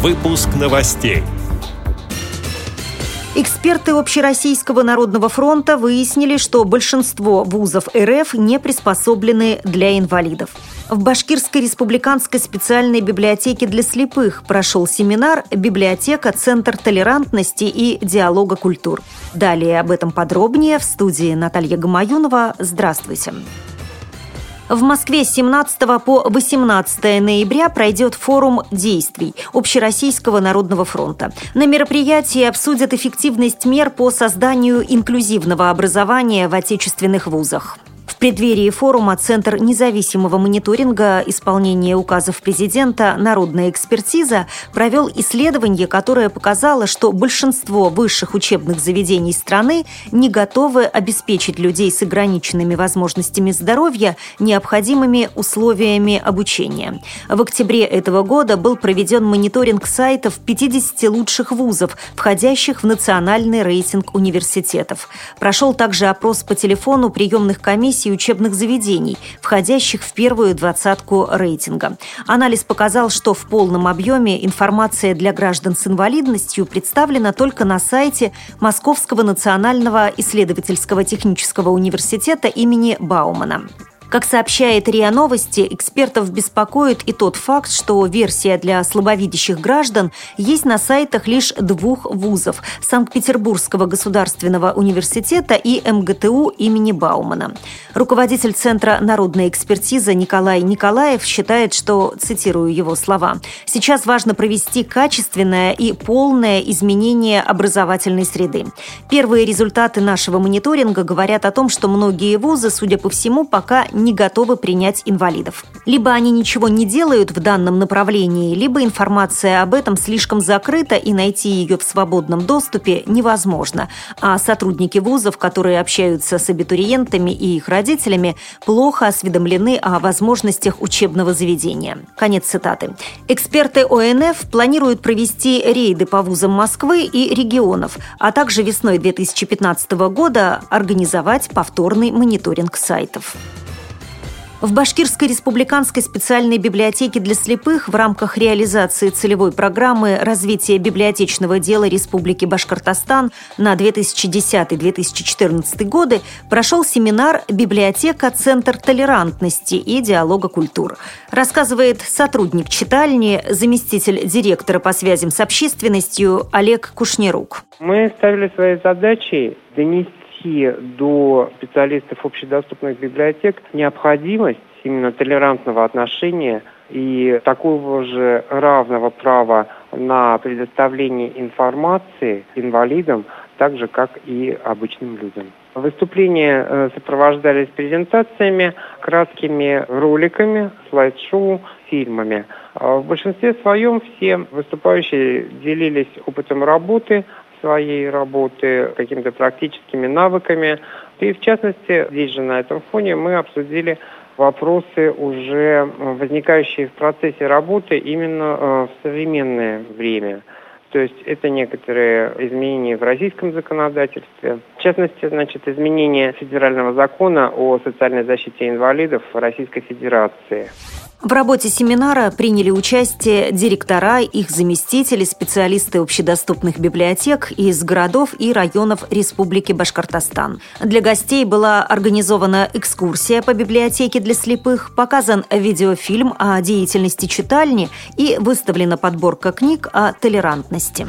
Выпуск новостей. Эксперты Общероссийского народного фронта выяснили, что большинство вузов РФ не приспособлены для инвалидов. В Башкирской республиканской специальной библиотеке для слепых прошел семинар «Библиотека. Центр толерантности и диалога культур». Далее об этом подробнее в студии Наталья Гамаюнова. Здравствуйте. В Москве с 17 по 18 ноября пройдет форум действий Общероссийского народного фронта. На мероприятии обсудят эффективность мер по созданию инклюзивного образования в отечественных вузах преддверии форума Центр независимого мониторинга исполнения указов президента «Народная экспертиза» провел исследование, которое показало, что большинство высших учебных заведений страны не готовы обеспечить людей с ограниченными возможностями здоровья необходимыми условиями обучения. В октябре этого года был проведен мониторинг сайтов 50 лучших вузов, входящих в национальный рейтинг университетов. Прошел также опрос по телефону приемных комиссий комиссии учебных заведений, входящих в первую двадцатку рейтинга. Анализ показал, что в полном объеме информация для граждан с инвалидностью представлена только на сайте Московского национального исследовательского технического университета имени Баумана. Как сообщает РИА Новости, экспертов беспокоит и тот факт, что версия для слабовидящих граждан есть на сайтах лишь двух вузов – Санкт-Петербургского государственного университета и МГТУ имени Баумана. Руководитель Центра народной экспертизы Николай Николаев считает, что, цитирую его слова, «сейчас важно провести качественное и полное изменение образовательной среды. Первые результаты нашего мониторинга говорят о том, что многие вузы, судя по всему, пока не готовы принять инвалидов. Либо они ничего не делают в данном направлении, либо информация об этом слишком закрыта и найти ее в свободном доступе невозможно. А сотрудники вузов, которые общаются с абитуриентами и их родителями, плохо осведомлены о возможностях учебного заведения. Конец цитаты. Эксперты ОНФ планируют провести рейды по вузам Москвы и регионов, а также весной 2015 года организовать повторный мониторинг сайтов. В Башкирской республиканской специальной библиотеке для слепых в рамках реализации целевой программы развития библиотечного дела Республики Башкортостан на 2010-2014 годы прошел семинар «Библиотека. Центр толерантности и диалога культур». Рассказывает сотрудник читальни, заместитель директора по связям с общественностью Олег Кушнерук. Мы ставили своей задачей донести донести до специалистов общедоступных библиотек необходимость именно толерантного отношения и такого же равного права на предоставление информации инвалидам, так же, как и обычным людям. Выступления э, сопровождались презентациями, краткими роликами, слайд-шоу, фильмами. А в большинстве своем все выступающие делились опытом работы, своей работы, какими-то практическими навыками. И в частности, здесь же на этом фоне мы обсудили вопросы, уже возникающие в процессе работы именно э, в современное время. То есть это некоторые изменения в российском законодательстве. В частности, значит, изменение федерального закона о социальной защите инвалидов в Российской Федерации. В работе семинара приняли участие директора, их заместители, специалисты общедоступных библиотек из городов и районов Республики Башкортостан. Для гостей была организована экскурсия по библиотеке для слепых, показан видеофильм о деятельности читальни и выставлена подборка книг о толерантности.